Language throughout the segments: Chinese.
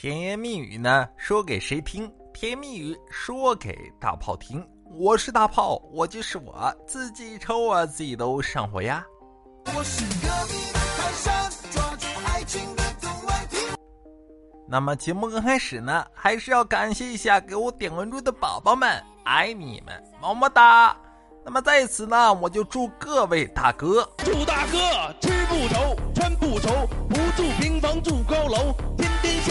甜言蜜语呢，说给谁听？甜言蜜语说给大炮听。我是大炮，我就是我自己抽啊，自己都上火呀。我是隔壁的泰山，抓住爱情的都爱听。那么节目刚开始呢，还是要感谢一下给我点关注的宝宝们，爱你们，么么哒。那么在此呢，我就祝各位大哥，祝大哥吃不愁，穿不愁，不住平房住高楼。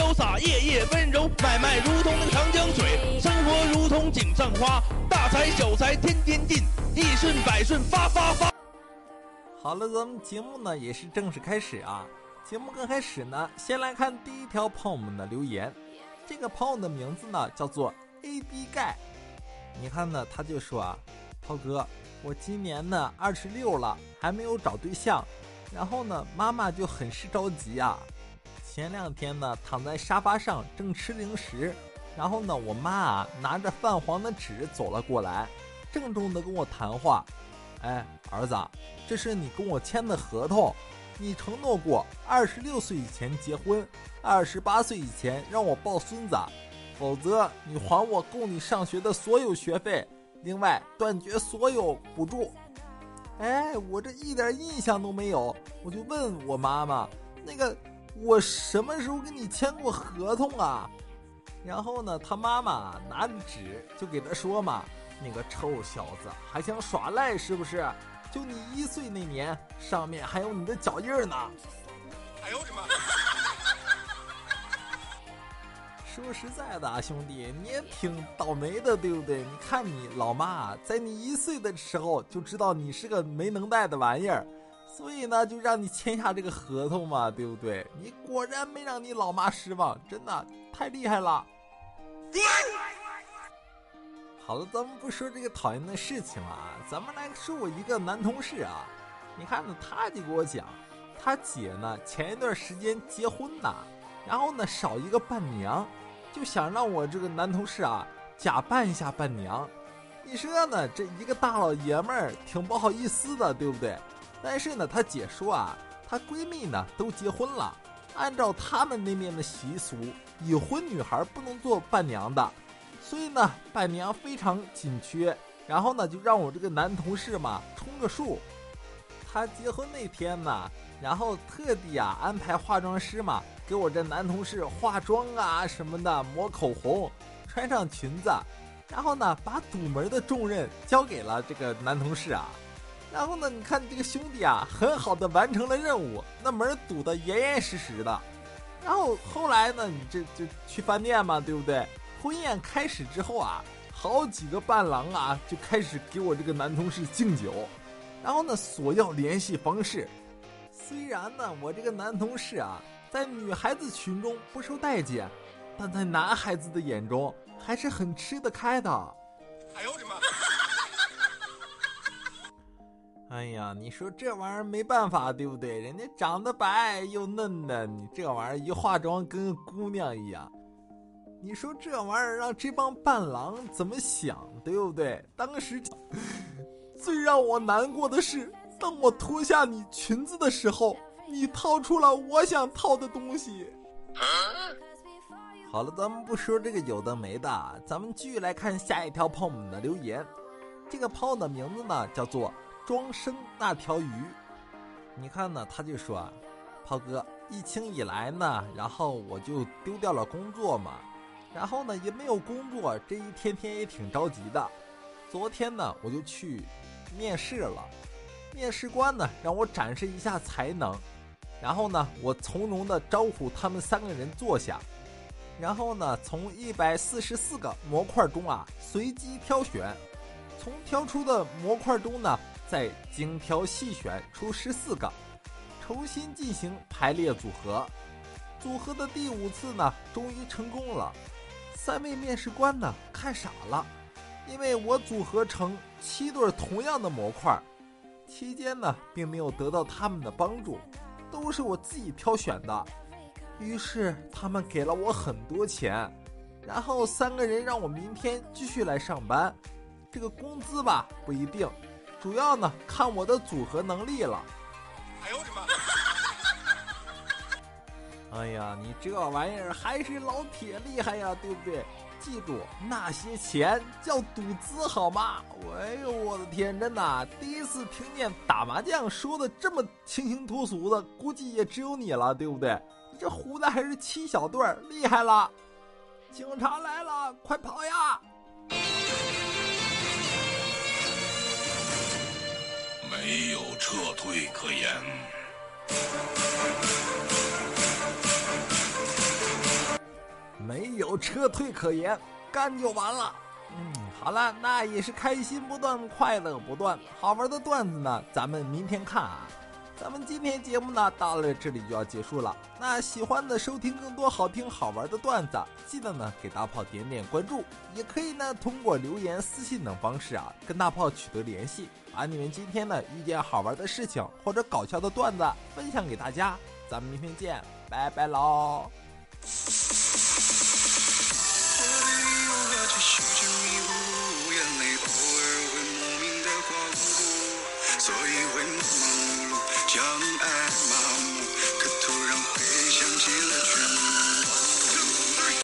潇洒，夜夜温柔，买卖如同那个长江水，生活如同井上花，大财小财天天进，一顺百顺发发发。好了，咱们节目呢也是正式开始啊。节目刚开始呢，先来看第一条朋友们的留言。这个朋友的名字呢叫做 A B 盖，你看呢，他就说啊，涛哥，我今年呢二十六了，还没有找对象，然后呢，妈妈就很是着急啊。前两天呢，躺在沙发上正吃零食，然后呢，我妈啊拿着泛黄的纸走了过来，郑重的跟我谈话。哎，儿子，这是你跟我签的合同，你承诺过二十六岁以前结婚，二十八岁以前让我抱孙子，否则你还我供你上学的所有学费，另外断绝所有补助。哎，我这一点印象都没有，我就问我妈妈，那个。我什么时候跟你签过合同啊？然后呢，他妈妈拿着纸就给他说嘛：“那个臭小子还想耍赖是不是？就你一岁那年，上面还有你的脚印呢。”哎呦我的妈！说实在的啊，兄弟，你也挺倒霉的，对不对？你看你老妈在你一岁的时候就知道你是个没能耐的玩意儿。所以呢，就让你签下这个合同嘛，对不对？你果然没让你老妈失望，真的太厉害了。好了，咱们不说这个讨厌的事情了啊，咱们来说我一个男同事啊。你看呢，他就给我讲，他姐呢前一段时间结婚呢，然后呢少一个伴娘，就想让我这个男同事啊假扮一下伴娘。你说呢，这一个大老爷们儿挺不好意思的，对不对？但是呢，她姐说啊，她闺蜜呢都结婚了，按照他们那边的习俗，已婚女孩不能做伴娘的，所以呢，伴娘非常紧缺。然后呢，就让我这个男同事嘛充个数。他结婚那天呢，然后特地啊安排化妆师嘛给我这男同事化妆啊什么的，抹口红，穿上裙子，然后呢把堵门的重任交给了这个男同事啊。然后呢？你看这个兄弟啊，很好的完成了任务，那门堵得严严实实的。然后后来呢，你这就去饭店嘛，对不对？婚宴开始之后啊，好几个伴郎啊就开始给我这个男同事敬酒，然后呢索要联系方式。虽然呢，我这个男同事啊，在女孩子群中不受待见，但在男孩子的眼中还是很吃得开的。哎呀，你说这玩意儿没办法，对不对？人家长得白又嫩的，你这玩意儿一化妆跟姑娘一样。你说这玩意儿让这帮伴郎怎么想，对不对？当时最让我难过的是，当我脱下你裙子的时候，你掏出了我想掏的东西。好了，咱们不说这个有的没的，咱们继续来看下一条朋友们的留言。这个朋友的名字呢，叫做。庄生那条鱼，你看呢？他就说啊，炮哥，疫情以来呢，然后我就丢掉了工作嘛，然后呢也没有工作，这一天天也挺着急的。昨天呢我就去面试了，面试官呢让我展示一下才能，然后呢我从容的招呼他们三个人坐下，然后呢从一百四十四个模块中啊随机挑选，从挑出的模块中呢。再精挑细选出十四个，重新进行排列组合。组合的第五次呢，终于成功了。三位面试官呢看傻了，因为我组合成七对同样的模块，期间呢并没有得到他们的帮助，都是我自己挑选的。于是他们给了我很多钱，然后三个人让我明天继续来上班。这个工资吧不一定。主要呢，看我的组合能力了。哎呦我的妈！哎呀，你这玩意儿还是老铁厉害呀，对不对？记住，那些钱叫赌资，好吗？哎呦，我的天，真的，第一次听见打麻将说的这么清新脱俗的，估计也只有你了，对不对？这胡子还是七小对儿，厉害了！警察来了，快跑呀！撤退可言。没有撤退可言，干就完了。嗯，好了，那也是开心不断，快乐不断，好玩的段子呢，咱们明天看啊。咱们今天节目呢，到了这里就要结束了。那喜欢的收听更多好听好玩的段子，记得呢给大炮点点关注，也可以呢通过留言、私信等方式啊跟大炮取得联系，把你们今天的遇见好玩的事情或者搞笑的段子分享给大家。咱们明天见，拜拜喽。所以会忙忙碌碌。